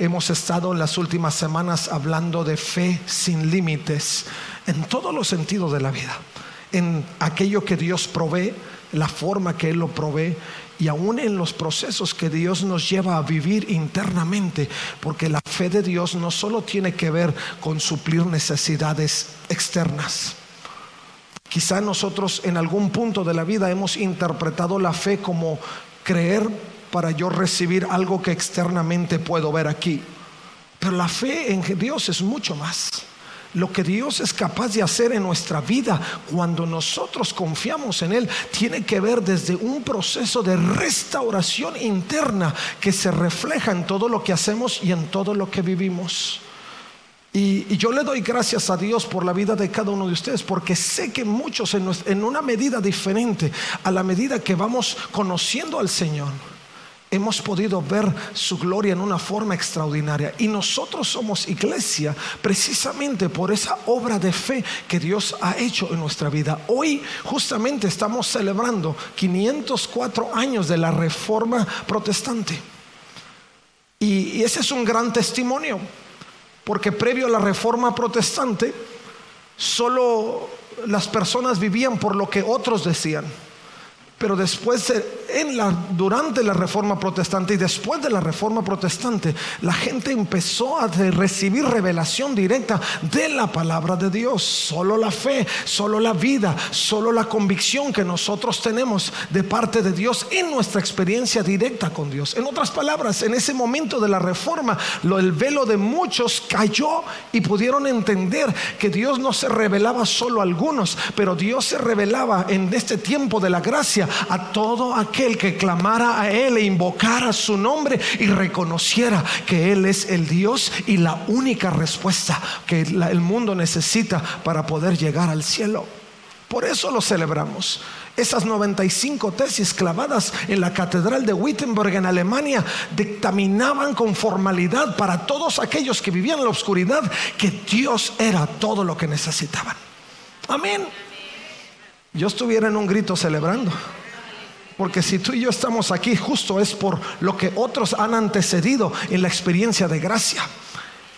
Hemos estado las últimas semanas hablando de fe sin límites en todos los sentidos de la vida, en aquello que Dios provee, la forma que Él lo provee y aún en los procesos que Dios nos lleva a vivir internamente, porque la fe de Dios no solo tiene que ver con suplir necesidades externas. Quizá nosotros en algún punto de la vida hemos interpretado la fe como creer para yo recibir algo que externamente puedo ver aquí. Pero la fe en Dios es mucho más. Lo que Dios es capaz de hacer en nuestra vida cuando nosotros confiamos en Él tiene que ver desde un proceso de restauración interna que se refleja en todo lo que hacemos y en todo lo que vivimos. Y, yo le doy gracias a Dios por la vida de cada uno de ustedes, porque sé que muchos en, una medida diferente, a la medida que vamos conociendo al Señor, hemos podido ver su gloria en una forma extraordinaria. Y nosotros somos iglesia precisamente por esa obra de fe que Dios ha hecho en nuestra vida. Hoy justamente estamos celebrando 504 años de la reforma protestante. Y, ese es un gran testimonio, porque previo a la reforma protestante, solo las personas vivían por lo que otros decían. Pero después, la, durante la reforma protestante y después de la reforma protestante, la gente empezó a recibir revelación directa de la palabra de Dios. Solo la fe, solo la vida, solo la convicción que nosotros tenemos de parte de Dios en nuestra experiencia directa con Dios. En otras palabras, en ese momento de la reforma, lo, el velo de muchos cayó y pudieron entender que Dios no se revelaba solo a algunos, pero Dios se revelaba en este tiempo de la gracia a todo aquel que clamara a Él e invocara su nombre y reconociera que Él es el Dios y la única respuesta que el mundo necesita para poder llegar al cielo. Por eso lo celebramos. Esas 95 tesis clavadas en la Catedral de Wittenberg en Alemania dictaminaban con formalidad para todos aquellos que vivían en la oscuridad que Dios era todo lo que necesitaban. Amén. Yo estuviera en un grito celebrando. Porque si tú y yo estamos aquí, justo es por lo que otros han antecedido en la experiencia de gracia.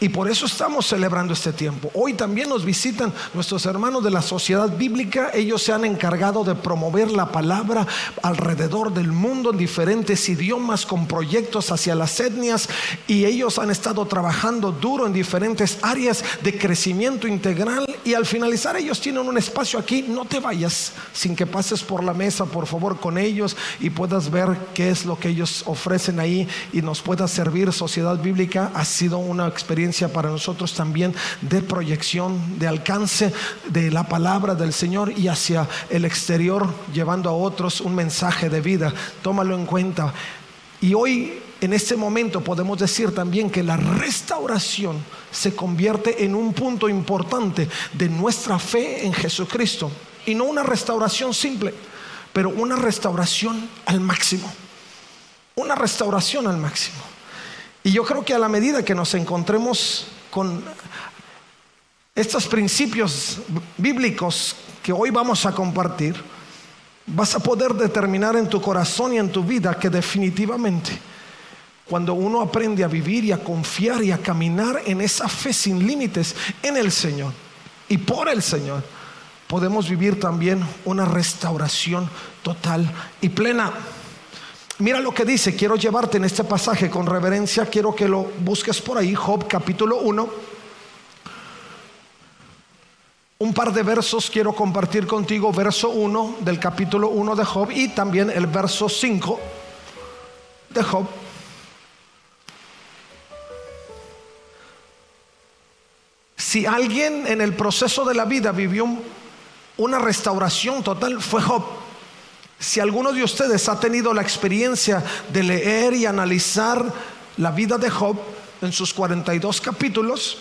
Y por eso estamos celebrando este tiempo. Hoy también nos visitan nuestros hermanos de la sociedad bíblica. Ellos se han encargado de promover la palabra alrededor del mundo en diferentes idiomas con proyectos hacia las etnias. Y ellos han estado trabajando duro en diferentes áreas de crecimiento integral. Y al finalizar ellos tienen un espacio aquí. No te vayas sin que pases por la mesa, por favor, con ellos y puedas ver qué es lo que ellos ofrecen ahí y nos pueda servir. Sociedad bíblica ha sido una experiencia para nosotros también de proyección, de alcance de la palabra del Señor y hacia el exterior, llevando a otros un mensaje de vida. Tómalo en cuenta. Y hoy, en este momento, podemos decir también que la restauración se convierte en un punto importante de nuestra fe en Jesucristo. Y no una restauración simple, pero una restauración al máximo. Una restauración al máximo. Y yo creo que a la medida que nos encontremos con estos principios bíblicos que hoy vamos a compartir, vas a poder determinar en tu corazón y en tu vida que definitivamente cuando uno aprende a vivir y a confiar y a caminar en esa fe sin límites en el Señor y por el Señor, podemos vivir también una restauración total y plena. Mira lo que dice, quiero llevarte en este pasaje con reverencia, quiero que lo busques por ahí, Job capítulo 1. Un par de versos quiero compartir contigo, verso 1 del capítulo 1 de Job y también el verso 5 de Job. Si alguien en el proceso de la vida vivió una restauración total, fue Job. Si alguno de ustedes ha tenido la experiencia de leer y analizar la vida de Job, en sus 42 capítulos.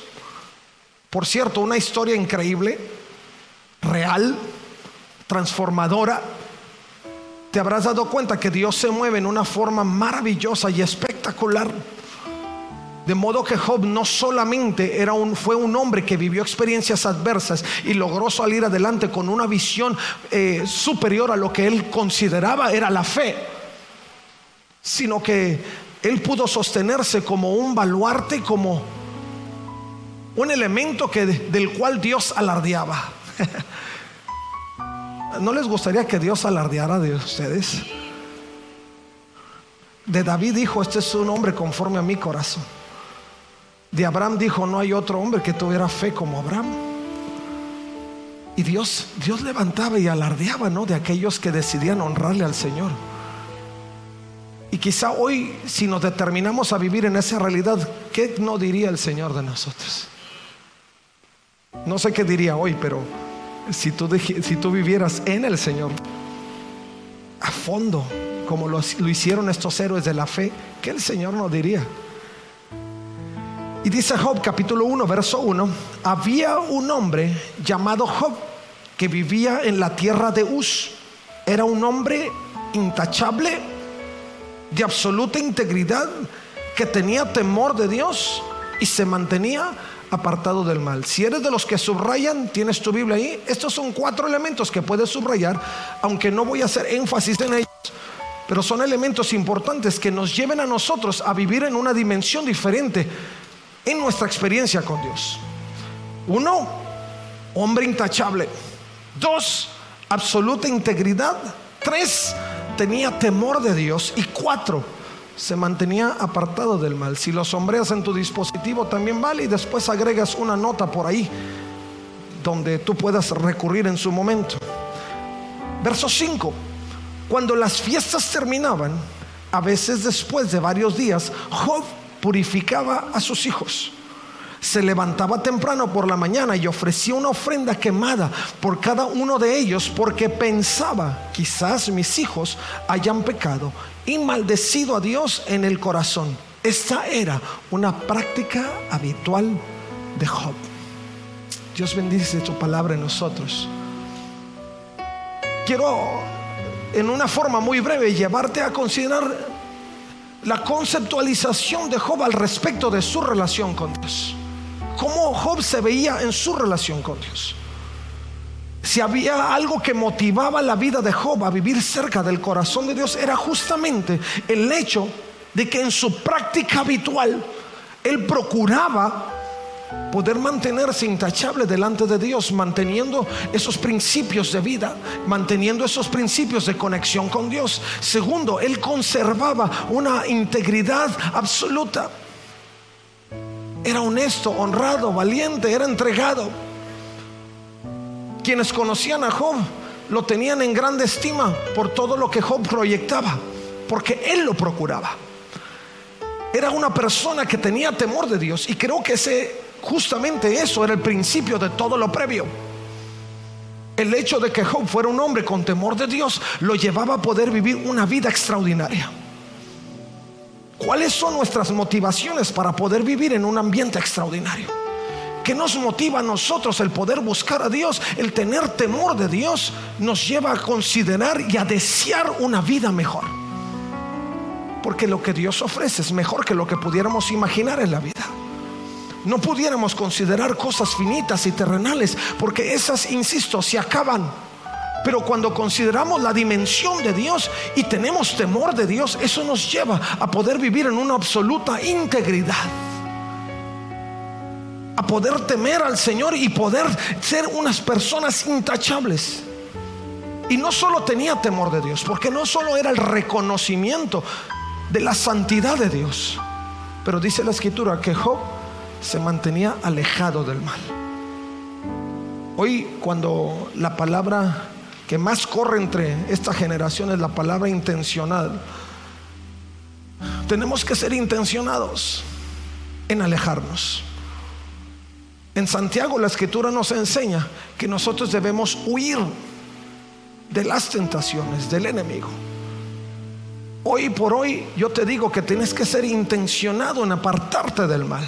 Por cierto, una historia increíble, real, transformadora. Te habrás dado cuenta que Dios se mueve en una forma maravillosa y espectacular. De modo que Job no solamente era un, fue un hombre que vivió experiencias adversas y logró salir adelante con una visión eh, superior a lo que él consideraba era la fe, sino que él pudo sostenerse como un baluarte, como un elemento que, del cual Dios alardeaba. ¿No les gustaría que Dios alardeara de ustedes? De David dijo, este es un hombre conforme a mi corazón. De Abraham dijo, no hay otro hombre que tuviera fe como Abraham. Y Dios, Dios levantaba y alardeaba, ¿no? De aquellos que decidían honrarle al Señor. Y quizá hoy, si nos determinamos a vivir en esa realidad, ¿qué no diría el Señor de nosotros? No sé qué diría hoy, pero si tú, si tú vivieras en el Señor, a fondo, como lo, lo hicieron estos héroes de la fe, ¿qué el Señor nos diría? Y dice Job capítulo 1, verso 1, había un hombre llamado Job que vivía en la tierra de Uz. Era un hombre intachable, de absoluta integridad, que tenía temor de Dios y se mantenía apartado del mal. Si eres de los que subrayan, tienes tu Biblia ahí. Estos son cuatro elementos que puedes subrayar, aunque no voy a hacer énfasis en ellos, pero son elementos importantes que nos lleven a nosotros a vivir en una dimensión diferente en nuestra experiencia con Dios. Uno, hombre intachable. Dos, absoluta integridad. Tres, tenía temor de Dios. Y cuatro, se mantenía apartado del mal. Si lo sombreas en tu dispositivo también vale y después agregas una nota por ahí donde tú puedas recurrir en su momento. Verso 5. Cuando las fiestas terminaban, a veces después de varios días, Job purificaba a sus hijos. Se levantaba temprano por la mañana y ofrecía una ofrenda quemada por cada uno de ellos porque pensaba, quizás mis hijos hayan pecado y maldecido a Dios en el corazón. Esta era una práctica habitual de Job. Dios bendice su palabra en nosotros. Quiero en una forma muy breve llevarte a considerar la conceptualización de Job al respecto de su relación con Dios. Cómo Job se veía en su relación con Dios. Si había algo que motivaba la vida de Job a vivir cerca del corazón de Dios, era justamente el hecho de que en su práctica habitual él procuraba poder mantenerse intachable delante de Dios, manteniendo esos principios de vida, manteniendo esos principios de conexión con Dios. Segundo, él conservaba una integridad absoluta. Era honesto, honrado, valiente, era entregado. Quienes conocían a Job lo tenían en grande estima por todo lo que Job proyectaba, porque él lo procuraba. Era una persona que tenía temor de Dios y creo que ese Justamente eso era el principio de todo lo previo. El hecho de que Job fuera un hombre con temor de Dios lo llevaba a poder vivir una vida extraordinaria. ¿Cuáles son nuestras motivaciones para poder vivir en un ambiente extraordinario? ¿Qué nos motiva a nosotros el poder buscar a Dios? El tener temor de Dios nos lleva a considerar y a desear una vida mejor. Porque lo que Dios ofrece es mejor que lo que pudiéramos imaginar en la vida no pudiéramos considerar cosas finitas y terrenales, porque esas, insisto, se acaban. Pero cuando consideramos la dimensión de Dios y tenemos temor de Dios, eso nos lleva a poder vivir en una absoluta integridad. A poder temer al Señor y poder ser unas personas intachables. Y no solo tenía temor de Dios, porque no solo era el reconocimiento de la santidad de Dios, pero dice la escritura que Job se mantenía alejado del mal. Hoy cuando la palabra que más corre entre esta generación es la palabra intencional, tenemos que ser intencionados en alejarnos. En Santiago la escritura nos enseña que nosotros debemos huir de las tentaciones del enemigo. Hoy por hoy yo te digo que tienes que ser intencionado en apartarte del mal.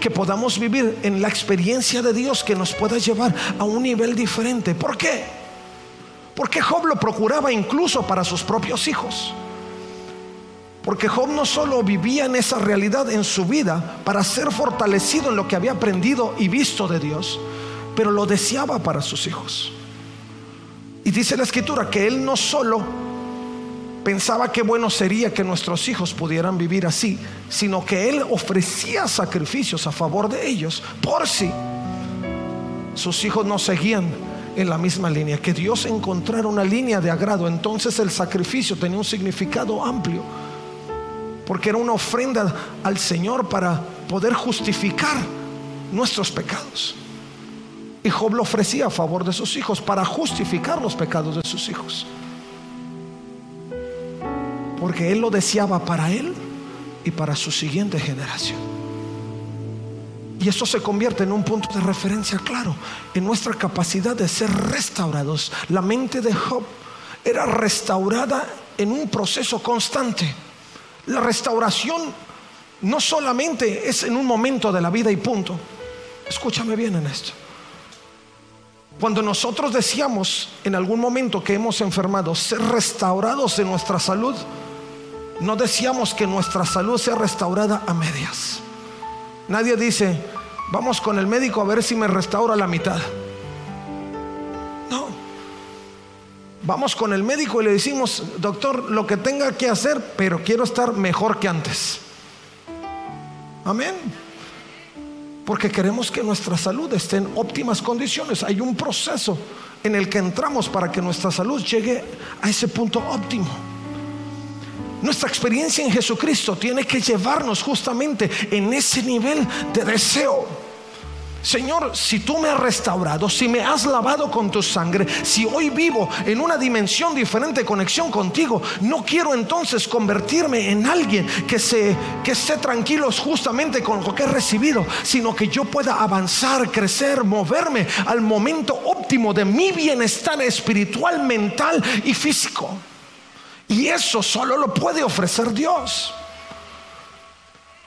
Que podamos vivir en la experiencia de Dios que nos pueda llevar a un nivel diferente. ¿Por qué? Porque Job lo procuraba incluso para sus propios hijos. Porque Job no solo vivía en esa realidad en su vida para ser fortalecido en lo que había aprendido y visto de Dios, pero lo deseaba para sus hijos. Y dice la escritura que él no solo pensaba que bueno sería que nuestros hijos pudieran vivir así, sino que él ofrecía sacrificios a favor de ellos por si sus hijos no seguían en la misma línea, que Dios encontrara una línea de agrado. Entonces el sacrificio tenía un significado amplio, porque era una ofrenda al Señor para poder justificar nuestros pecados. Y Job lo ofrecía a favor de sus hijos para justificar los pecados de sus hijos. Porque él lo deseaba para él y para su siguiente generación. Y eso se convierte en un punto de referencia claro en nuestra capacidad de ser restaurados. La mente de Job era restaurada en un proceso constante. La restauración no solamente es en un momento de la vida y punto. Escúchame bien en esto. Cuando nosotros decíamos en algún momento que hemos enfermado ser restaurados de nuestra salud, no decíamos que nuestra salud sea restaurada a medias. Nadie dice, vamos con el médico a ver si me restaura la mitad. No. Vamos con el médico y le decimos, doctor, lo que tenga que hacer, pero quiero estar mejor que antes. Amén porque queremos que nuestra salud esté en óptimas condiciones. Hay un proceso en el que entramos para que nuestra salud llegue a ese punto óptimo. Nuestra experiencia en Jesucristo tiene que llevarnos justamente en ese nivel de deseo Señor, si tú me has restaurado, si me has lavado con tu sangre, si hoy vivo en una dimensión diferente, conexión contigo, no quiero entonces convertirme en alguien que, se, que esté tranquilo justamente con lo que he recibido, sino que yo pueda avanzar, crecer, moverme al momento óptimo de mi bienestar espiritual, mental y físico. Y eso solo lo puede ofrecer Dios.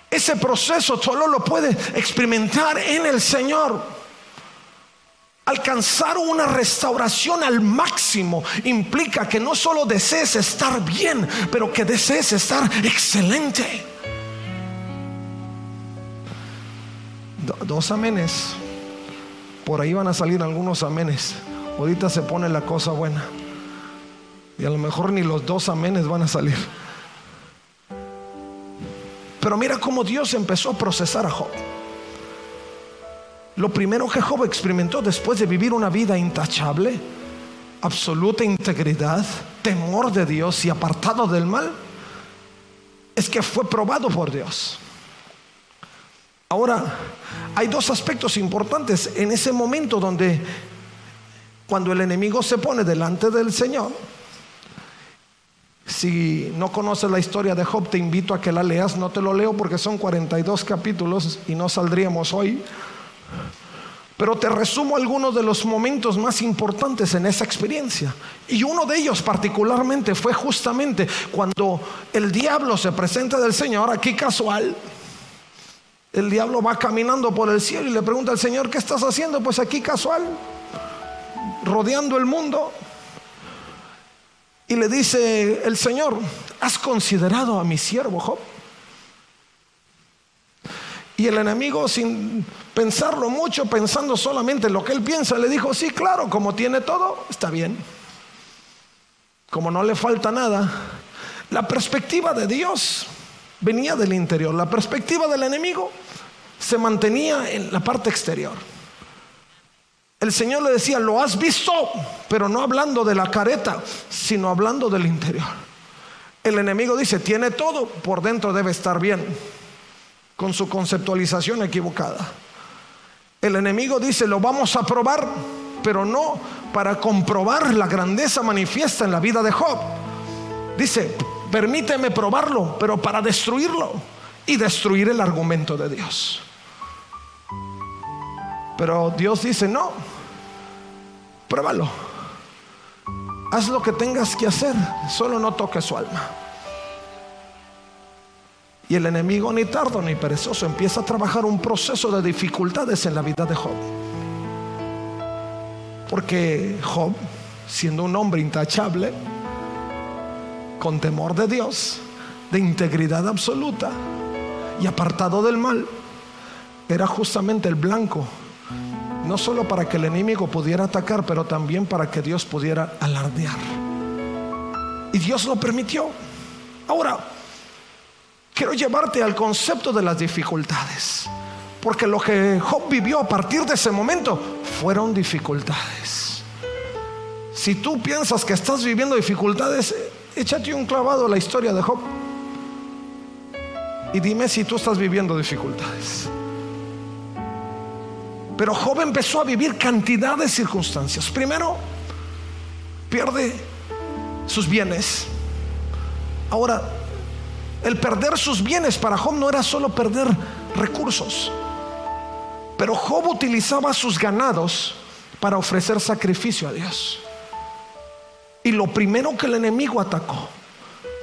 Ese proceso solo lo puede experimentar en el Señor. Alcanzar una restauración al máximo implica que no solo desees estar bien, pero que desees estar excelente. dos amenes. Por ahí van a salir algunos amenes. Ahorita se pone la cosa buena. Y a lo mejor ni los dos amenes van a salir. Pero mira cómo Dios empezó a procesar a Job. Lo primero que Job experimentó después de vivir una vida intachable, absoluta integridad, temor de Dios y apartado del mal, es que fue probado por Dios. Ahora, hay dos aspectos importantes en ese momento donde cuando el enemigo se pone delante del Señor, si no conoces la historia de Job, te invito a que la leas. No te lo leo porque son 42 capítulos y no saldríamos hoy. Pero te resumo algunos de los momentos más importantes en esa experiencia. Y uno de ellos particularmente fue justamente cuando el diablo se presenta del Señor, aquí casual. El diablo va caminando por el cielo y le pregunta al Señor, ¿qué estás haciendo? Pues aquí casual, rodeando el mundo. Y le dice el Señor, ¿has considerado a mi siervo Job? Y el enemigo, sin pensarlo mucho, pensando solamente en lo que él piensa, le dijo, sí, claro, como tiene todo, está bien. Como no le falta nada. La perspectiva de Dios venía del interior, la perspectiva del enemigo se mantenía en la parte exterior. El Señor le decía, lo has visto, pero no hablando de la careta, sino hablando del interior. El enemigo dice, tiene todo, por dentro debe estar bien, con su conceptualización equivocada. El enemigo dice, lo vamos a probar, pero no para comprobar la grandeza manifiesta en la vida de Job. Dice, permíteme probarlo, pero para destruirlo y destruir el argumento de Dios. Pero Dios dice, no, pruébalo. haz lo que tengas que hacer, solo no toques su alma. Y el enemigo ni tardo ni perezoso empieza a trabajar un proceso de dificultades en la vida de Job. Porque Job, siendo un hombre intachable, con temor de Dios, de integridad absoluta y apartado del mal, era justamente el blanco, no solo para que el enemigo pudiera atacar, pero también para que Dios pudiera alardear. Y Dios lo permitió. Ahora, quiero llevarte al concepto de las dificultades. Porque lo que Job vivió a partir de ese momento fueron dificultades. Si tú piensas que estás viviendo dificultades, échate un clavado a la historia de Job. Y dime si tú estás viviendo dificultades. Pero Job empezó a vivir cantidad de circunstancias. Primero, pierde sus bienes. Ahora, el perder sus bienes para Job no era solo perder recursos, pero Job utilizaba sus ganados para ofrecer sacrificio a Dios. Y lo primero que el enemigo atacó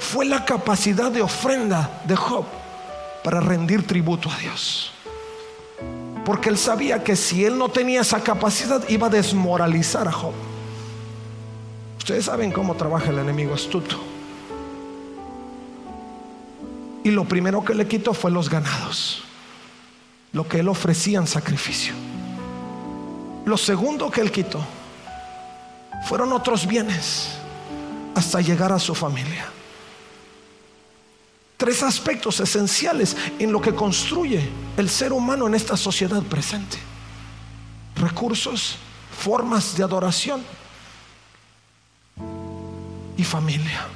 fue la capacidad de ofrenda de Job para rendir tributo a Dios. Porque él sabía que si él no tenía esa capacidad iba a desmoralizar a Job. Ustedes saben cómo trabaja el enemigo astuto. Y lo primero que le quitó fue los ganados, lo que él ofrecía en sacrificio. Lo segundo que él quitó fueron otros bienes hasta llegar a su familia. Tres aspectos esenciales en lo que construye el ser humano en esta sociedad presente. Recursos, formas de adoración y familia.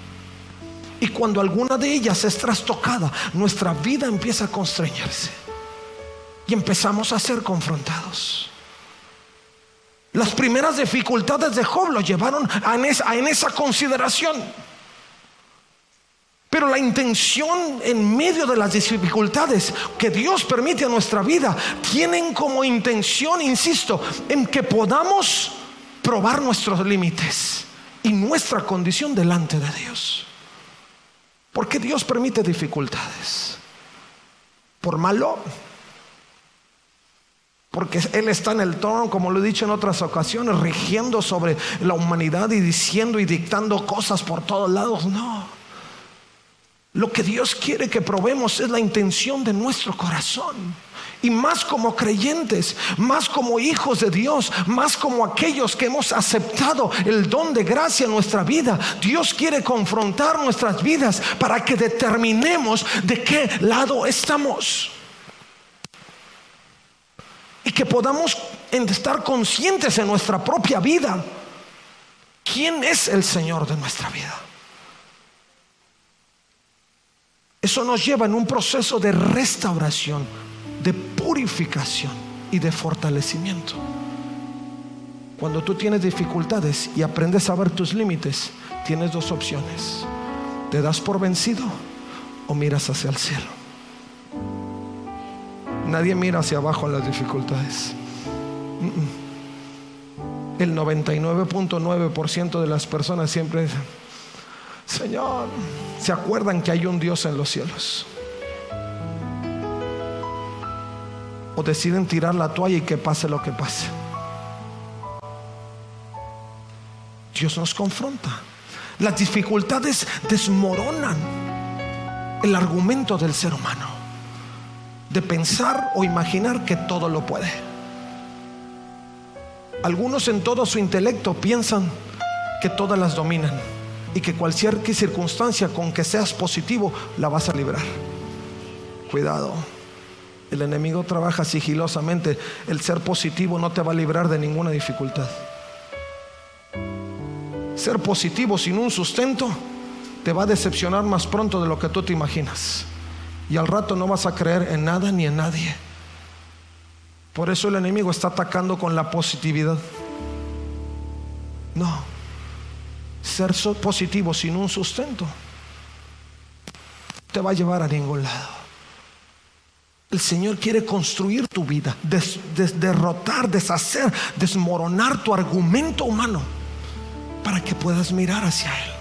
Y cuando alguna de ellas es trastocada, nuestra vida empieza a constreñirse. Y empezamos a ser confrontados. Las primeras dificultades de Job lo llevaron a esa, en esa consideración. Pero la intención en medio de las dificultades que Dios permite a nuestra vida tienen como intención, insisto, en que podamos probar nuestros límites y nuestra condición delante de Dios. ¿Por qué Dios permite dificultades? ¿Por malo? Porque Él está en el trono, como lo he dicho en otras ocasiones, rigiendo sobre la humanidad y diciendo y dictando cosas por todos lados. No. Lo que Dios quiere que probemos es la intención de nuestro corazón. Y más como creyentes, más como hijos de Dios, más como aquellos que hemos aceptado el don de gracia en nuestra vida. Dios quiere confrontar nuestras vidas para que determinemos de qué lado estamos y que podamos estar conscientes en nuestra propia vida quién es el Señor de nuestra vida. Eso nos lleva en un proceso de restauración, de purificación y de fortalecimiento. Cuando tú tienes dificultades y aprendes a ver tus límites, tienes dos opciones. Te das por vencido o miras hacia el cielo. Nadie mira hacia abajo en las dificultades. El 99.9% de las personas siempre Señor, se acuerdan que hay un Dios en los cielos. O deciden tirar la toalla y que pase lo que pase. Dios nos confronta. Las dificultades desmoronan el argumento del ser humano de pensar o imaginar que todo lo puede. Algunos en todo su intelecto piensan que todas las dominan y que cualquier circunstancia con que seas positivo la vas a librar. Cuidado, el enemigo trabaja sigilosamente. El ser positivo no te va a librar de ninguna dificultad. Ser positivo sin un sustento te va a decepcionar más pronto de lo que tú te imaginas y al rato no vas a creer en nada ni en nadie. Por eso el enemigo está atacando con la positividad. No, ser positivo sin un sustento te va a llevar a ningún lado. El Señor quiere construir tu vida, derrotar, deshacer, desmoronar tu argumento humano para que puedas mirar hacia Él.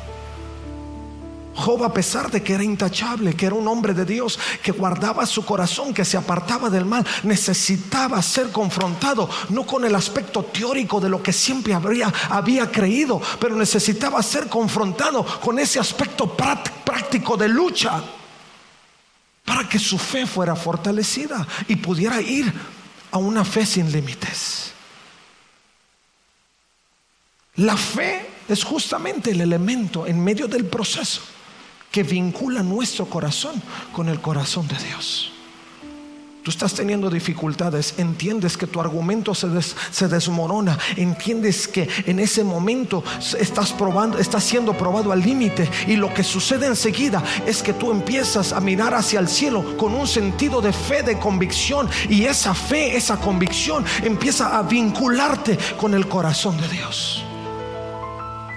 Job, a pesar de que era intachable, que era un hombre de Dios, que guardaba su corazón, que se apartaba del mal, necesitaba ser confrontado, no con el aspecto teórico de lo que siempre habría, había creído, pero necesitaba ser confrontado con ese aspecto práctico de lucha para que su fe fuera fortalecida y pudiera ir a una fe sin límites. La fe es justamente el elemento en medio del proceso que vincula nuestro corazón con el corazón de Dios. Tú estás teniendo dificultades, entiendes que tu argumento se, se, desmorona, entiendes que en ese momento estás probando, estás siendo probado al límite y lo que sucede enseguida es que tú empiezas a mirar hacia el cielo con un sentido de fe, de convicción y esa fe, esa convicción empieza a vincularte con el corazón de Dios.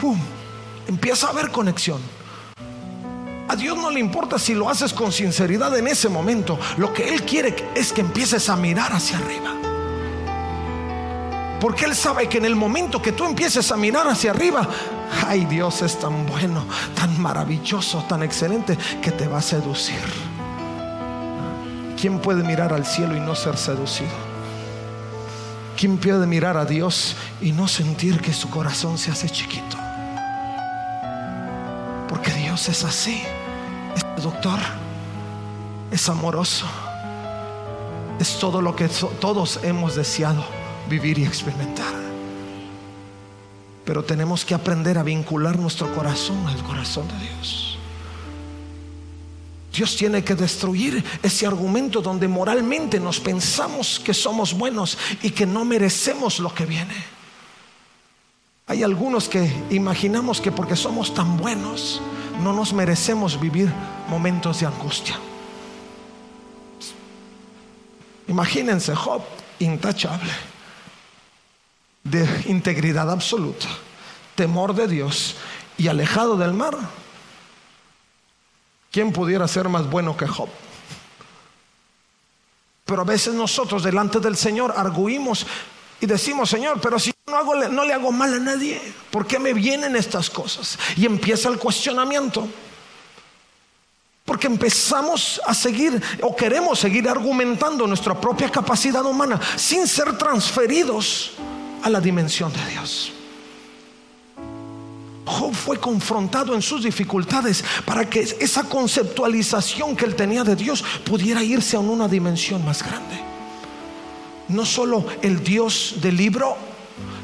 ¡Pum! Empieza a haber conexión. A Dios no le importa si lo haces con sinceridad en ese momento. Lo que Él quiere es que empieces a mirar hacia arriba. Porque Él sabe que en el momento que tú empieces a mirar hacia arriba, ay Dios es tan bueno, tan maravilloso, tan excelente, que te va a seducir. ¿Quién puede mirar al cielo y no ser seducido? ¿Quién puede mirar a Dios y no sentir que su corazón se hace chiquito? Dios es así. Es doctor. Es amoroso. Es todo lo que todos hemos deseado vivir y experimentar. Pero tenemos que aprender a vincular nuestro corazón al corazón de Dios. Dios tiene que destruir ese argumento donde moralmente nos pensamos que somos buenos y que no merecemos lo que viene. Hay algunos que imaginamos que porque somos tan buenos no nos merecemos vivir momentos de angustia. Imagínense Job intachable, de integridad absoluta, temor de Dios y alejado del mar. ¿Quién pudiera ser más bueno que Job? Pero a veces nosotros delante del Señor arguimos y decimos, Señor, pero si no, hago, no le hago mal a nadie, ¿por qué me vienen estas cosas? Y empieza el cuestionamiento. Porque empezamos a seguir o queremos seguir argumentando nuestra propia capacidad humana sin ser transferidos a la dimensión de Dios. Job fue confrontado en sus dificultades para que esa conceptualización que él tenía de Dios pudiera irse a una dimensión más grande no solo el Dios del libro,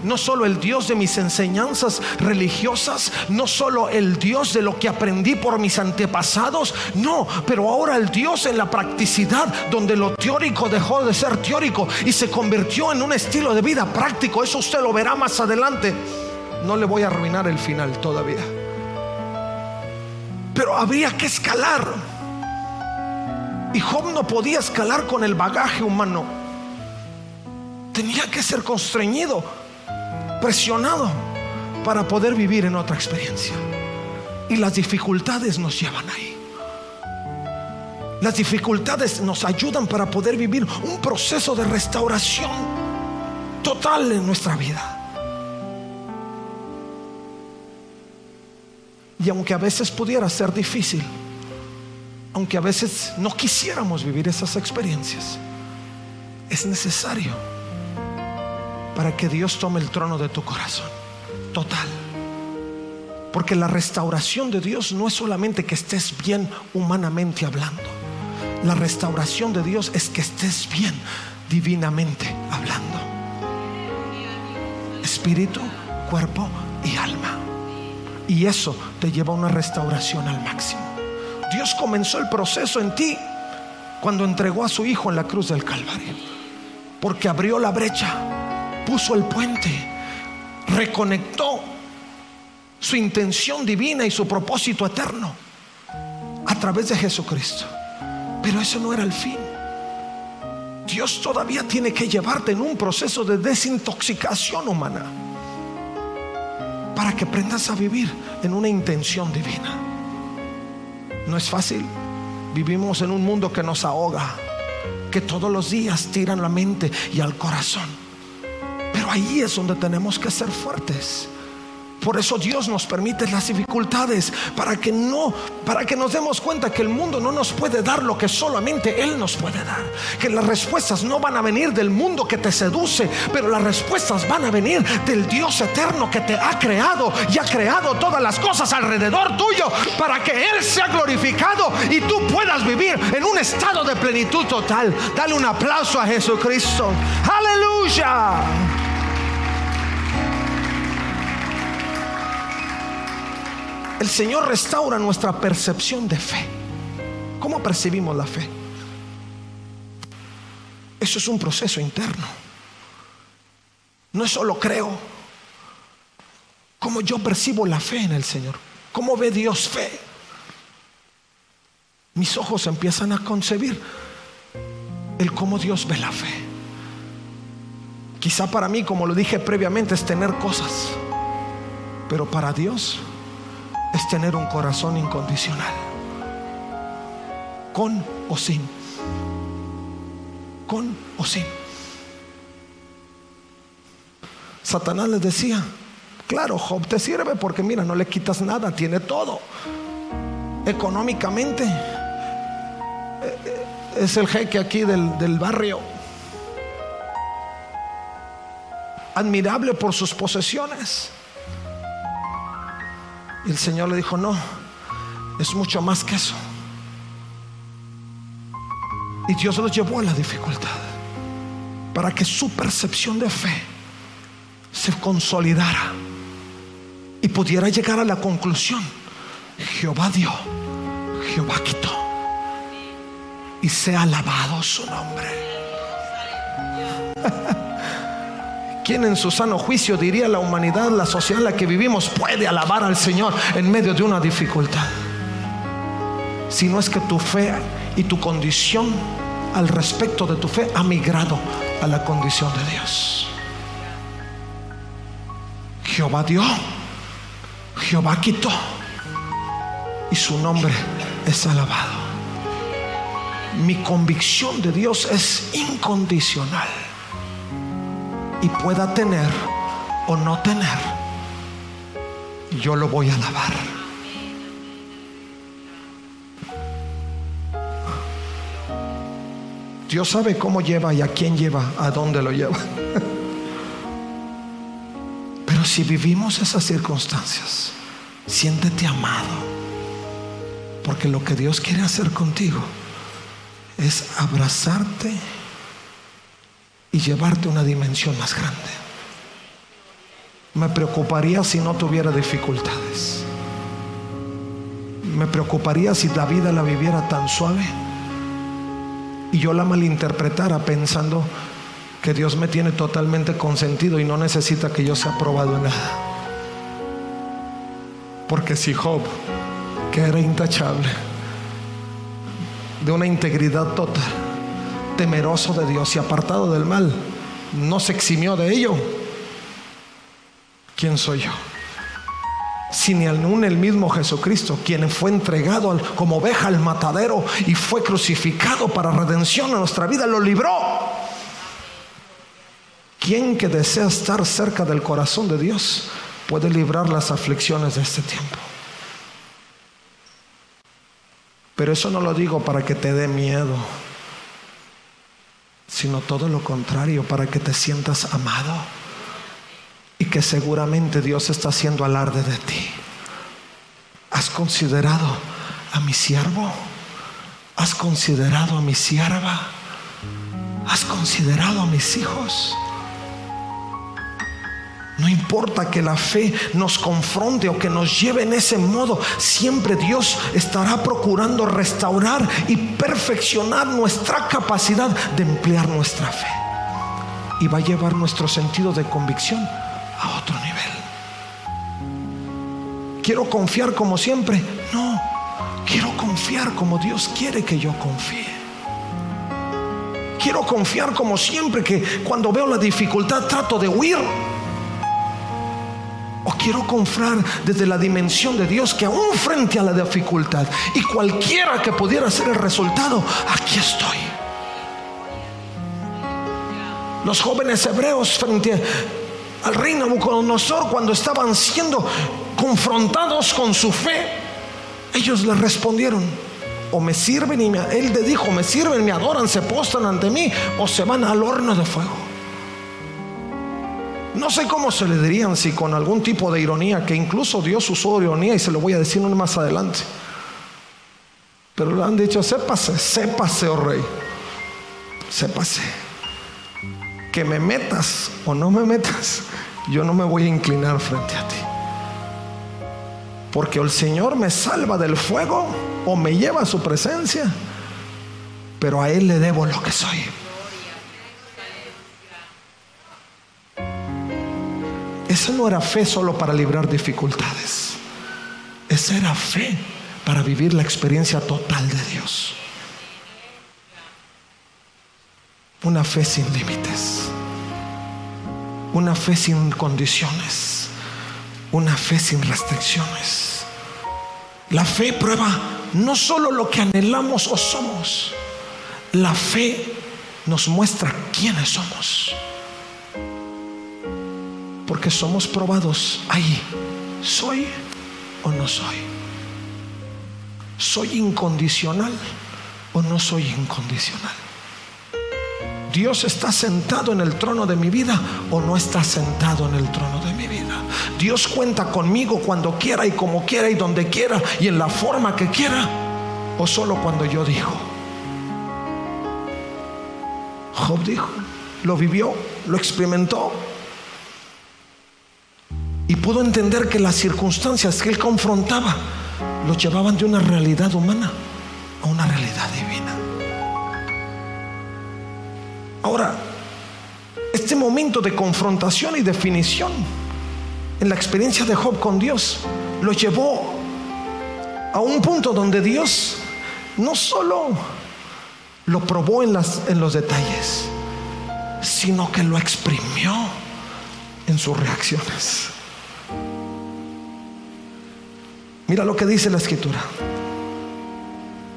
no solo el Dios de mis enseñanzas religiosas, no solo el Dios de lo que aprendí por mis antepasados, no, pero ahora el Dios en la practicidad, donde lo teórico dejó de ser teórico y se convirtió en un estilo de vida práctico. Eso usted lo verá más adelante. No le voy a arruinar el final todavía. Pero habría que escalar. Y Job no podía escalar con el bagaje humano tenía que ser constreñido, presionado para poder vivir en otra experiencia. Y las dificultades nos llevan ahí. Las dificultades nos ayudan para poder vivir un proceso de restauración total en nuestra vida. Y aunque a veces pudiera ser difícil, aunque a veces no quisiéramos vivir esas experiencias, es necesario para que Dios tome el trono de tu corazón. Total. Porque la restauración de Dios no es solamente que estés bien humanamente hablando. La restauración de Dios es que estés bien divinamente hablando. Espíritu, cuerpo y alma. Y eso te lleva a una restauración al máximo. Dios comenzó el proceso en ti cuando entregó a su Hijo en la cruz del Calvario. Porque abrió la brecha puso el puente, reconectó su intención divina y su propósito eterno a través de Jesucristo. Pero eso no era el fin. Dios todavía tiene que llevarte en un proceso de desintoxicación humana para que aprendas a vivir en una intención divina. No es fácil. Vivimos en un mundo que nos ahoga, que todos los días tiran la mente y al corazón. Ahí es donde tenemos que ser fuertes. Por eso Dios nos permite las dificultades para que no, para que nos demos cuenta que el mundo no nos puede dar lo que solamente Él nos puede dar. Que las respuestas no van a venir del mundo que te seduce, pero las respuestas van a venir del Dios eterno que te ha creado y ha creado todas las cosas alrededor tuyo para que Él sea glorificado y tú puedas vivir en un estado de plenitud total. Dale un aplauso a Jesucristo. Aleluya. El Señor restaura nuestra percepción de fe. ¿Cómo percibimos la fe? Eso es un proceso interno. No es solo creo. ¿Cómo yo percibo la fe en el Señor? ¿Cómo ve Dios fe? Mis ojos empiezan a concebir el cómo Dios ve la fe. Quizá para mí, como lo dije previamente, es tener cosas. Pero para Dios es tener un corazón incondicional. Con o sin. Con o sin. Satanás les decía, claro, Job te sirve porque mira, no le quitas nada, tiene todo. Económicamente eh, eh, es el jeque aquí del, del barrio. Admirable por sus posesiones y el Señor le dijo, no, es mucho más que eso. Y Dios lo llevó a la dificultad para que su percepción de fe se consolidara y pudiera llegar a la conclusión, Jehová dio, Jehová quitó y sea alabado su nombre. ¿Quién en su sano juicio diría la humanidad, la sociedad en la que vivimos puede alabar al Señor en medio de una dificultad? Si no es que tu fe y tu condición al respecto de tu fe ha migrado a la condición de Dios. Jehová dio, Jehová quitó y su nombre es alabado. Mi convicción de Dios es incondicional y pueda tener o no tener, yo lo voy a alabar. Dios sabe cómo lleva y a quién lleva, a dónde lo lleva. Pero si vivimos esas circunstancias, siéntete amado. Porque lo que Dios quiere hacer contigo es abrazarte y llevarte a una dimensión más grande. Me preocuparía si no tuviera dificultades. Me preocuparía si la vida la viviera tan suave y yo la malinterpretara pensando que Dios me tiene totalmente consentido y no necesita que yo sea probado en nada. Porque si Job, que era intachable, de una integridad total, temeroso de Dios y apartado del mal, no se eximió de ello. ¿Quién soy yo? Si ni aún el mismo Jesucristo, quien fue entregado como oveja al matadero y fue crucificado para redención a nuestra vida, lo libró. ¿Quién que desea estar cerca del corazón de Dios puede librar las aflicciones de este tiempo? Pero eso no lo digo para que te dé miedo sino todo lo contrario, para que te sientas amado y que seguramente Dios está haciendo alarde de ti. ¿Has considerado a mi siervo? ¿Has considerado a mi sierva? ¿Has considerado a mis hijos? No importa que la fe nos confronte o que nos lleve en ese modo, siempre Dios estará procurando restaurar y perfeccionar nuestra capacidad de emplear nuestra fe. Y va a llevar nuestro sentido de convicción a otro nivel. Quiero confiar como siempre. No, quiero confiar como Dios quiere que yo confíe. Quiero confiar como siempre que cuando veo la dificultad trato de huir quiero confiar desde la dimensión de Dios que aún frente a la dificultad y cualquiera que pudiera ser el resultado, aquí estoy. Los jóvenes hebreos frente al rey Nabucodonosor cuando estaban siendo confrontados con su fe, ellos le respondieron, o me sirven y me, él le dijo, me sirven, me adoran, se postran ante mí, o se van al horno de fuego. No sé cómo se le dirían, si con algún tipo de ironía, que incluso Dios usó ironía y se lo voy a decir más adelante. Pero le han dicho, sépase, sépase, oh rey, sépase, que me metas o no me metas, yo no me voy a inclinar frente a ti. Porque el Señor me salva del fuego o me lleva a su presencia, pero a Él le debo lo que soy. Esa no era fe solo para librar dificultades. Esa era fe para vivir la experiencia total de Dios. Una fe sin límites. Una fe sin condiciones. Una fe sin restricciones. La fe prueba no solo lo que anhelamos o somos. La fe nos muestra quiénes somos porque somos probados ahí. ¿Soy o no soy? ¿Soy incondicional o no soy incondicional? Dios está sentado en el trono de mi vida o no está sentado en el trono de mi vida. Dios cuenta conmigo cuando quiera y como quiera y donde quiera y en la forma que quiera o solo cuando yo digo. Job dijo, lo vivió, lo experimentó, y pudo entender que las circunstancias que él confrontaba lo llevaban de una realidad humana a una realidad divina. Ahora, este momento de confrontación y definición en la experiencia de Job con Dios lo llevó a un punto donde Dios no solo lo probó en, en los detalles, sino que lo exprimió en sus reacciones. Mira lo que dice la escritura.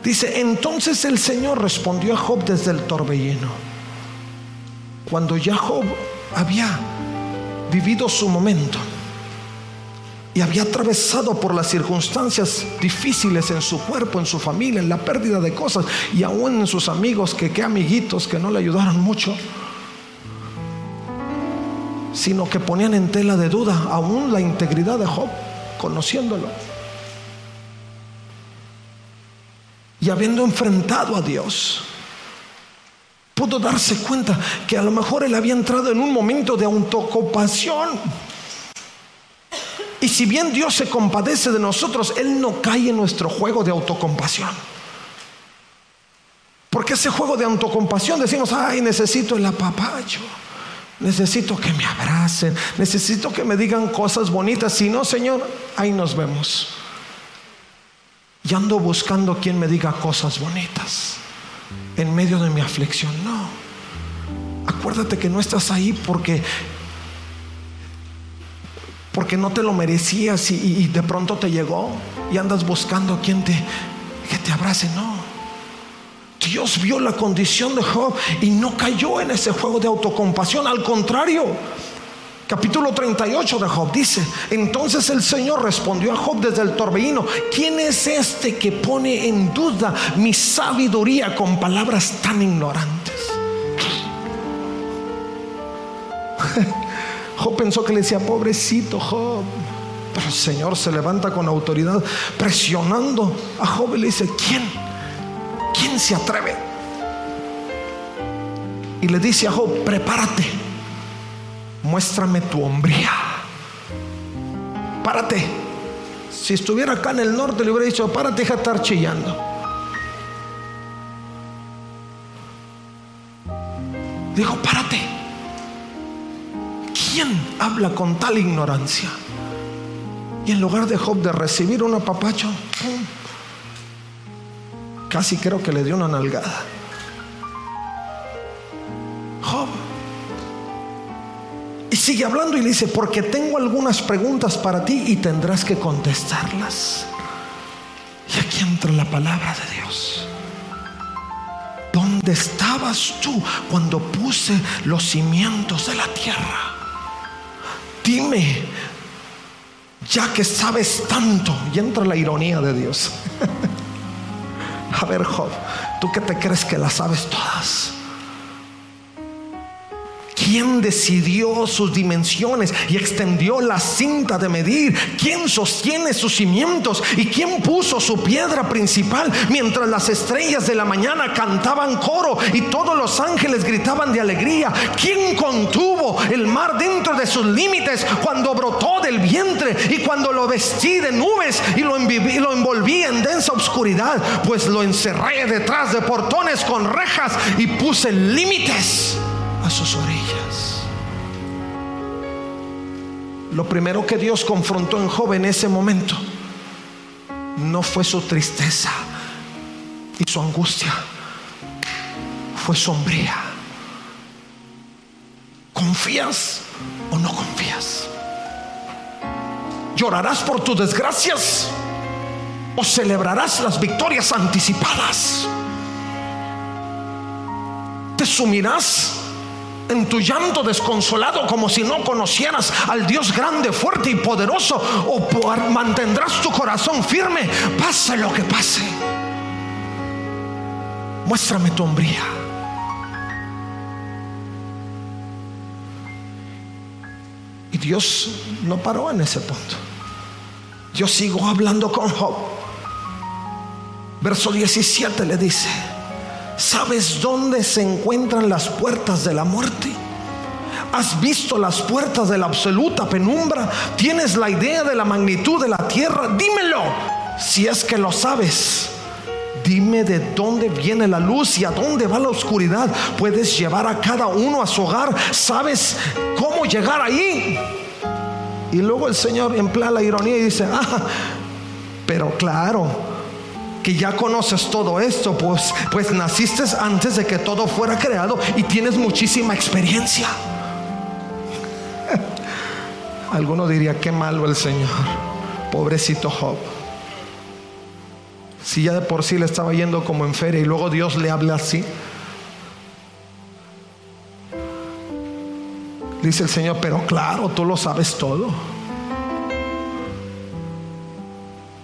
Dice, entonces el Señor respondió a Job desde el torbellino. Cuando ya Job había vivido su momento y había atravesado por las circunstancias difíciles en su cuerpo, en su familia, en la pérdida de cosas y aún en sus amigos, que qué amiguitos que no le ayudaron mucho, sino que ponían en tela de duda aún la integridad de Job, conociéndolo. Y habiendo enfrentado a Dios, pudo darse cuenta que a lo mejor él había entrado en un momento de autocompasión. Y si bien Dios se compadece de nosotros, Él no cae en nuestro juego de autocompasión. Porque ese juego de autocompasión decimos, ay, necesito el apapacho, necesito que me abracen, necesito que me digan cosas bonitas. Si no, Señor, ahí nos vemos. Y ando buscando quien me diga cosas bonitas en medio de mi aflicción. No. Acuérdate que no estás ahí porque porque no te lo merecías y, de pronto te llegó y andas buscando quien te que te abrace. No. Dios vio la condición de Job y no cayó en ese juego de autocompasión. Al contrario, Capítulo 38 de Job dice, entonces el Señor respondió a Job desde el torbellino, ¿quién es este que pone en duda mi sabiduría con palabras tan ignorantes? Job pensó que le decía, pobrecito Job. Pero el Señor se levanta con autoridad, presionando a Job y le dice, ¿quién? ¿Quién se atreve? Y le dice a Job, prepárate muéstrame tu hombría. Párate. Si estuviera acá en el norte le hubiera dicho, párate, deja estar chillando. Dijo, párate. ¿Quién habla con tal ignorancia? Y en lugar de Job de recibir un apapacho, casi creo que le dio una nalgada. Sigue hablando y le dice, porque tengo algunas preguntas para ti y tendrás que contestarlas. Y aquí entra la palabra de Dios. ¿Dónde estabas tú cuando puse los cimientos de la tierra? dime, ya que sabes tanto, y entra la ironía de Dios. A ver, Job, tú que te crees que las sabes todas. ¿Quién decidió sus dimensiones y extendió la cinta de medir? ¿Quién sostiene sus cimientos? ¿Y quién puso su piedra principal mientras las estrellas de la mañana cantaban coro y todos los ángeles gritaban de alegría? ¿Quién contuvo el mar dentro de sus límites cuando brotó del vientre y cuando lo vestí de nubes y lo, envolví en densa oscuridad? Pues lo encerré detrás de portones con rejas y puse límites a sus orillas. Lo primero que Dios confrontó en Job en ese momento no fue su tristeza y su angustia, fue sombría. ¿Confías o no confías? ¿Llorarás por tus desgracias o celebrarás las victorias anticipadas? ¿Te sumirás en tu llanto desconsolado como si no conocieras al Dios grande, fuerte y poderoso o mantendrás tu corazón firme, pase lo que pase. Muéstrame tu hombría. Y Dios no paró en ese punto. Yo sigo hablando con Job. Verso 17 le dice, ¿Sabes dónde se encuentran las puertas de la muerte? ¿Has visto las puertas de la absoluta penumbra? ¿Tienes la idea de la magnitud de la tierra? Dímelo, si es que lo sabes. Dime de dónde viene la luz y a dónde va la oscuridad. Puedes llevar a cada uno a su hogar. ¿Sabes cómo llegar ahí? Y luego el Señor emplea la ironía y dice, ah, pero claro, que ya conoces todo esto, pues, pues naciste antes de que todo fuera creado y tienes muchísima experiencia. Alguno diría, qué malo el Señor, pobrecito Job. Si ya de por sí le estaba yendo como en feria y luego Dios le habla así. Dice el Señor, pero claro, tú lo sabes todo.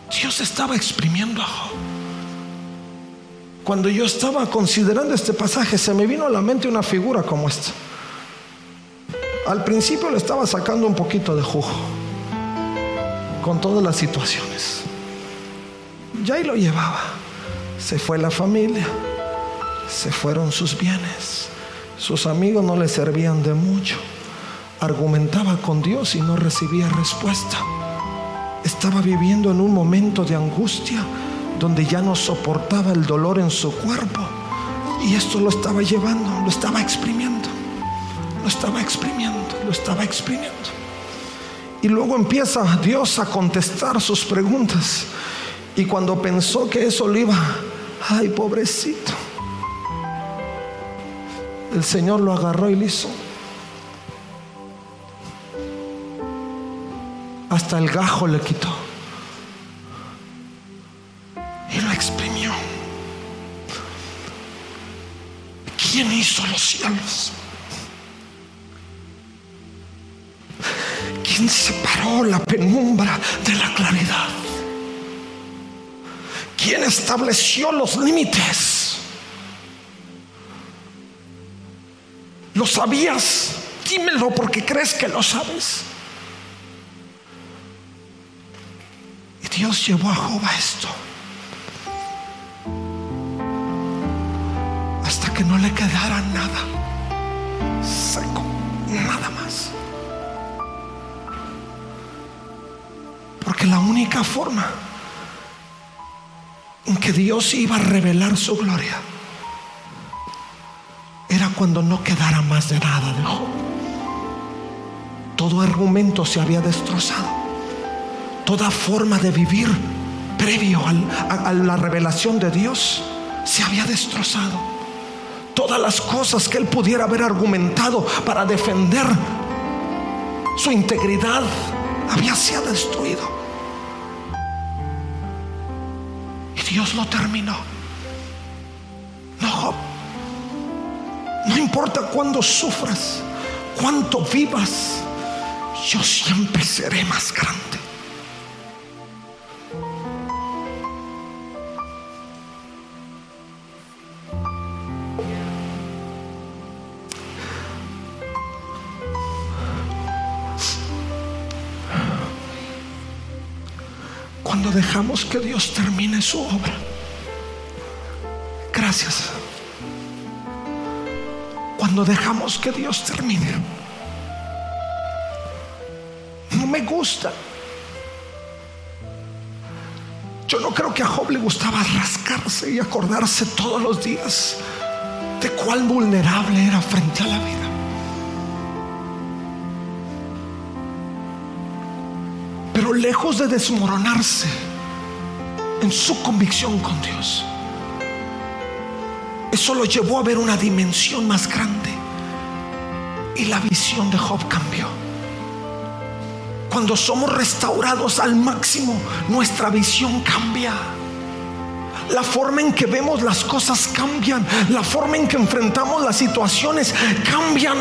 Dios estaba exprimiendo a Job. Cuando yo estaba considerando este pasaje, se me vino a la mente una figura como esta. Al principio le estaba sacando un poquito de jugo con todas las situaciones. Ya ahí lo llevaba. Se fue la familia, se fueron sus bienes, sus amigos no le servían de mucho. Argumentaba con Dios y no recibía respuesta. Estaba viviendo en un momento de angustia donde ya no soportaba el dolor en su cuerpo. Y esto lo estaba llevando, lo estaba exprimiendo, lo estaba exprimiendo, lo estaba exprimiendo. Y luego empieza Dios a contestar sus preguntas. Y cuando pensó que eso le iba, ay pobrecito, el Señor lo agarró y le hizo. Hasta el gajo le quitó. ¿Quién hizo los cielos? ¿Quién separó la penumbra de la claridad? ¿Quién estableció los límites? ¿Lo sabías? Dímelo porque crees que lo sabes. Y Dios llevó a Job a esto. Que no le quedara nada seco, nada más. Porque la única forma en que Dios iba a revelar su gloria era cuando no quedara más de nada de Job. Todo argumento se había destrozado. Toda forma de vivir previo a la revelación de Dios se había destrozado todas las cosas que él pudiera haber argumentado para defender su integridad había sido destruido. Y Dios lo terminó. No, no importa cuándo sufras, cuánto vivas, yo siempre seré más grande. Que Dios termine su obra. Gracias. Cuando dejamos que Dios termine. No me gusta. Yo no creo que a Job le gustaba rascarse y acordarse todos los días de cuán vulnerable era frente a la vida. Pero lejos de desmoronarse en su convicción con Dios, eso lo llevó a ver una dimensión más grande. Y la visión de Job cambió. Cuando somos restaurados al máximo, nuestra visión cambia. La forma en que vemos las cosas cambian. La forma en que enfrentamos las situaciones cambian.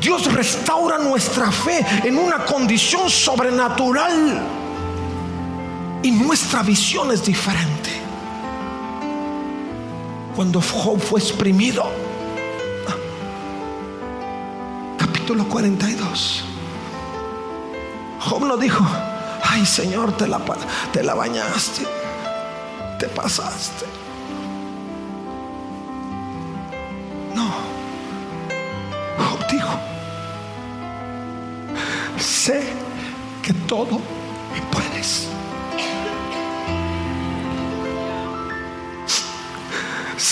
Dios restaura nuestra fe en una condición sobrenatural. Y nuestra visión es diferente. Cuando Job fue exprimido, capítulo 42. Job no dijo, ay Señor, te la, te la bañaste, te pasaste. No, Job dijo, sé que todo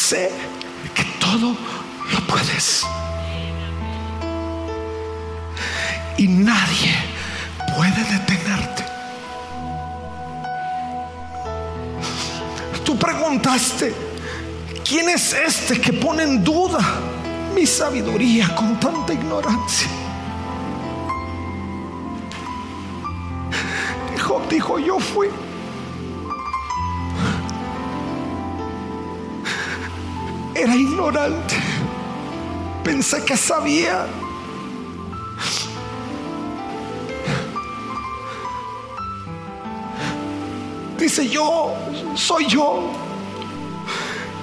Sé que todo lo puedes. Y nadie puede detenerte. Tú preguntaste, ¿quién es este que pone en duda mi sabiduría con tanta ignorancia? Job dijo, yo fui. Era ignorante. Pensé que sabía. Dice yo, soy yo.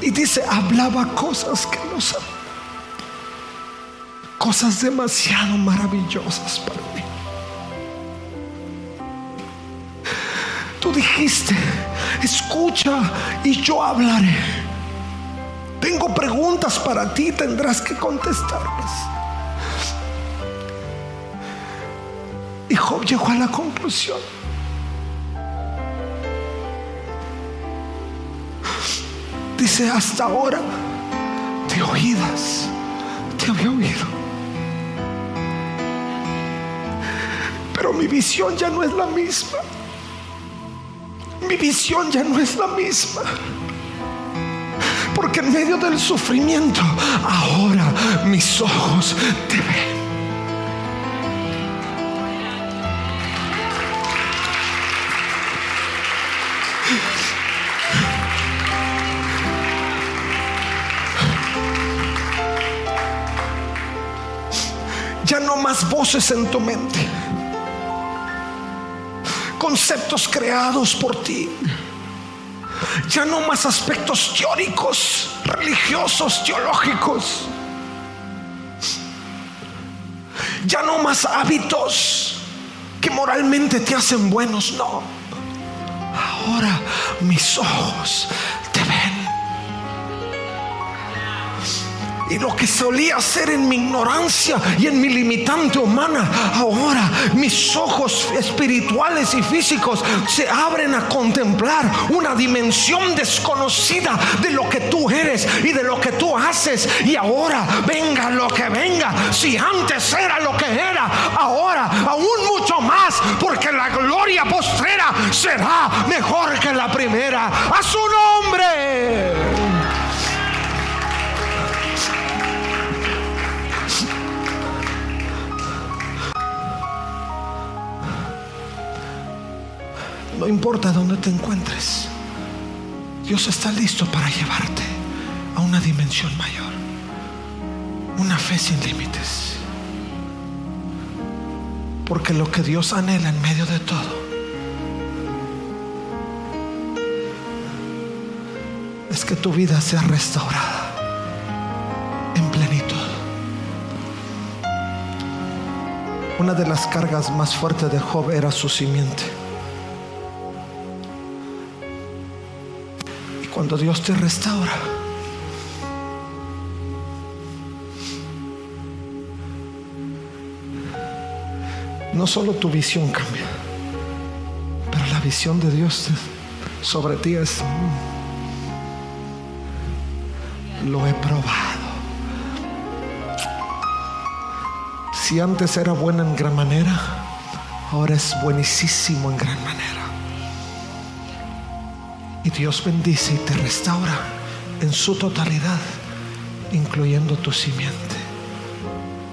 Y dice, hablaba cosas que no sabía. Cosas demasiado maravillosas para mí. Tú dijiste, escucha y yo hablaré. Tengo preguntas para ti, tendrás que contestarlas. Y Job llegó a la conclusión. Dice, hasta ahora te oídas, te había oído. Pero mi visión ya no es la misma. Mi visión ya no es la misma. Porque en medio del sufrimiento, ahora mis ojos te ven. Ya no más voces en tu mente. Conceptos creados por ti ya no más aspectos teóricos, religiosos, teológicos. Ya no más hábitos que moralmente te hacen buenos, no. Ahora mis ojos Y lo que solía hacer en mi ignorancia y en mi limitante humana, ahora mis ojos espirituales y físicos se abren a contemplar una dimensión desconocida de lo que tú eres y de lo que tú haces. Y ahora venga lo que venga. Si antes era lo que era, ahora aún mucho más, porque la gloria postrera será mejor que la primera. A su nombre. No importa dónde te encuentres, Dios está listo para llevarte a una dimensión mayor, una fe sin límites. Porque lo que Dios anhela en medio de todo es que tu vida sea restaurada en plenitud. Una de las cargas más fuertes de Job era su simiente. Cuando Dios te restaura, no solo tu visión cambia, pero la visión de Dios sobre ti es, mm, lo he probado. Si antes era buena en gran manera, ahora es buenísimo en gran manera. Y Dios bendice y te restaura en su totalidad, incluyendo tu simiente,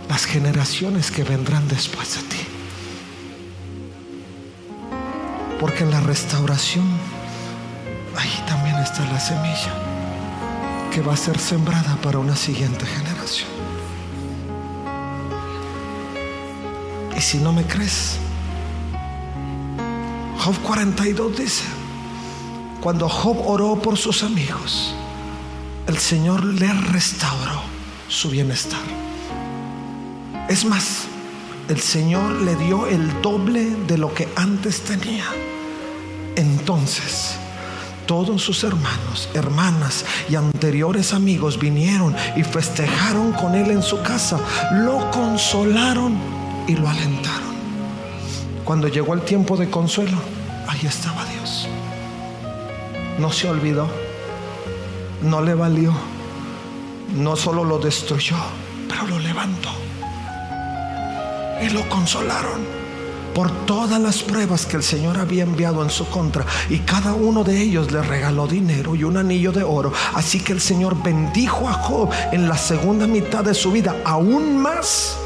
las generaciones que vendrán después de ti. Porque en la restauración, ahí también está la semilla que va a ser sembrada para una siguiente generación. Y si no me crees, Job 42 dice, cuando Job oró por sus amigos, el Señor le restauró su bienestar. Es más, el Señor le dio el doble de lo que antes tenía. Entonces, todos sus hermanos, hermanas y anteriores amigos vinieron y festejaron con él en su casa, lo consolaron y lo alentaron. Cuando llegó el tiempo de consuelo, ahí estaba Dios. No se olvidó, no le valió, no solo lo destruyó, pero lo levantó y lo consolaron por todas las pruebas que el Señor había enviado en su contra. Y cada uno de ellos le regaló dinero y un anillo de oro. Así que el Señor bendijo a Job en la segunda mitad de su vida, aún más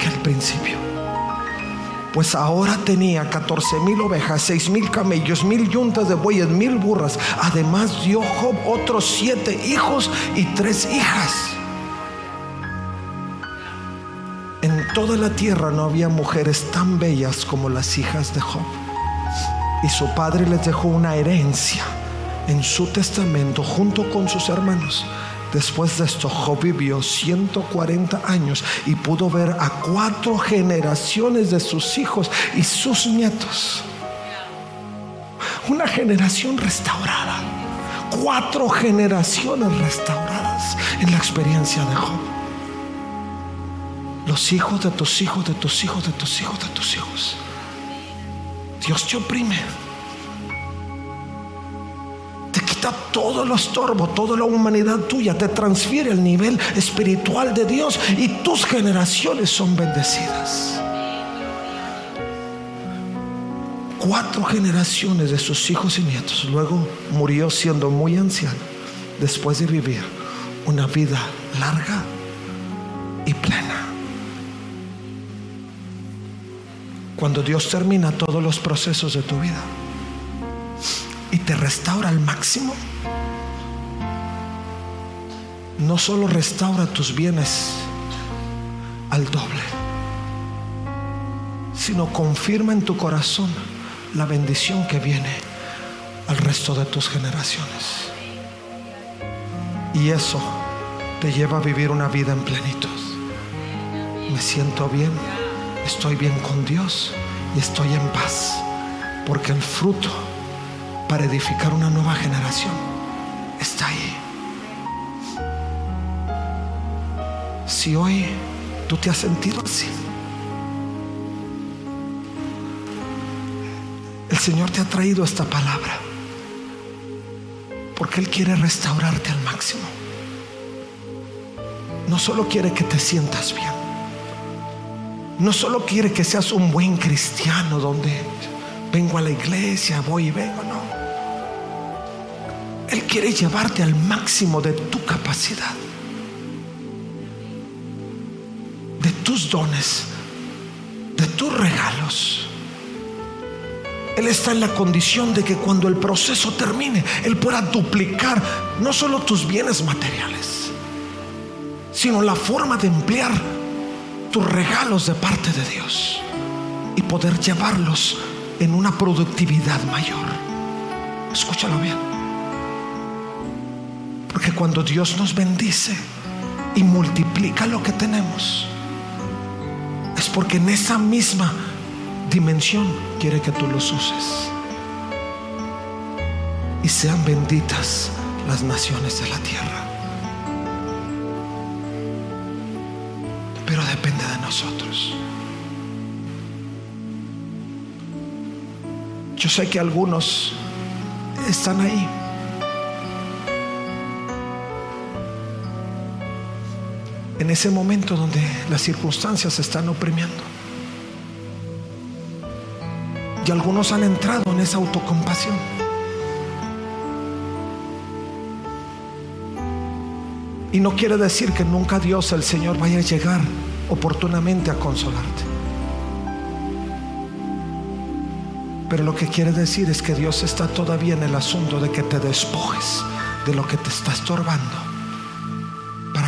que al principio. Pues ahora tenía 14 mil ovejas, 6 mil camellos, mil yuntas de bueyes, mil burras. Además dio Job otros siete hijos y tres hijas. En toda la tierra no había mujeres tan bellas como las hijas de Job. Y su padre les dejó una herencia en su testamento junto con sus hermanos. Después de esto, Job vivió 140 años y pudo ver a cuatro generaciones de sus hijos y sus nietos. Una generación restaurada. Cuatro generaciones restauradas en la experiencia de Job los hijos de tus hijos, de tus hijos, de tus hijos, de tus hijos. Dios te oprime. Todo lo estorbo, toda la humanidad tuya, te transfiere al nivel espiritual de Dios y tus generaciones son bendecidas. Cuatro generaciones de sus hijos y nietos. Luego murió siendo muy anciano después de vivir una vida larga y plena. Cuando Dios termina todos los procesos de tu vida te restaura al máximo, no solo restaura tus bienes al doble, sino confirma en tu corazón la bendición que viene al resto de tus generaciones. Y eso te lleva a vivir una vida en plenitud. Me siento bien estoy bien con Dios y estoy en paz. Porque el fruto para edificar una nueva generación está ahí. Si hoy tú te has sentido así, el Señor te ha traído esta palabra porque Él quiere restaurarte al máximo. No solo quiere que te sientas bien no solo quiere que seas un buen cristiano donde vengo a la iglesia, voy y vengo, no. Él quiere llevarte al máximo de tu capacidad, de tus dones, de tus regalos. Él está en la condición de que cuando el proceso termine, Él pueda duplicar no solo tus bienes materiales, sino la forma de emplear tus regalos de parte de Dios. y poder llevarlos en una productividad mayor. Escúchalo bien. Porque cuando Dios nos bendice y multiplica lo que tenemos, es porque en esa misma dimensión quiere que tú los uses. Y sean benditas las naciones de la tierra. Pero depende de nosotros. Yo sé que algunos están ahí. En ese momento donde las circunstancias se están oprimiendo. Y algunos han entrado en esa autocompasión. Y no quiere decir que nunca Dios, el Señor, vaya a llegar oportunamente a consolarte. Pero lo que quiere decir es que Dios está todavía en el asunto de que te despojes de lo que te está estorbando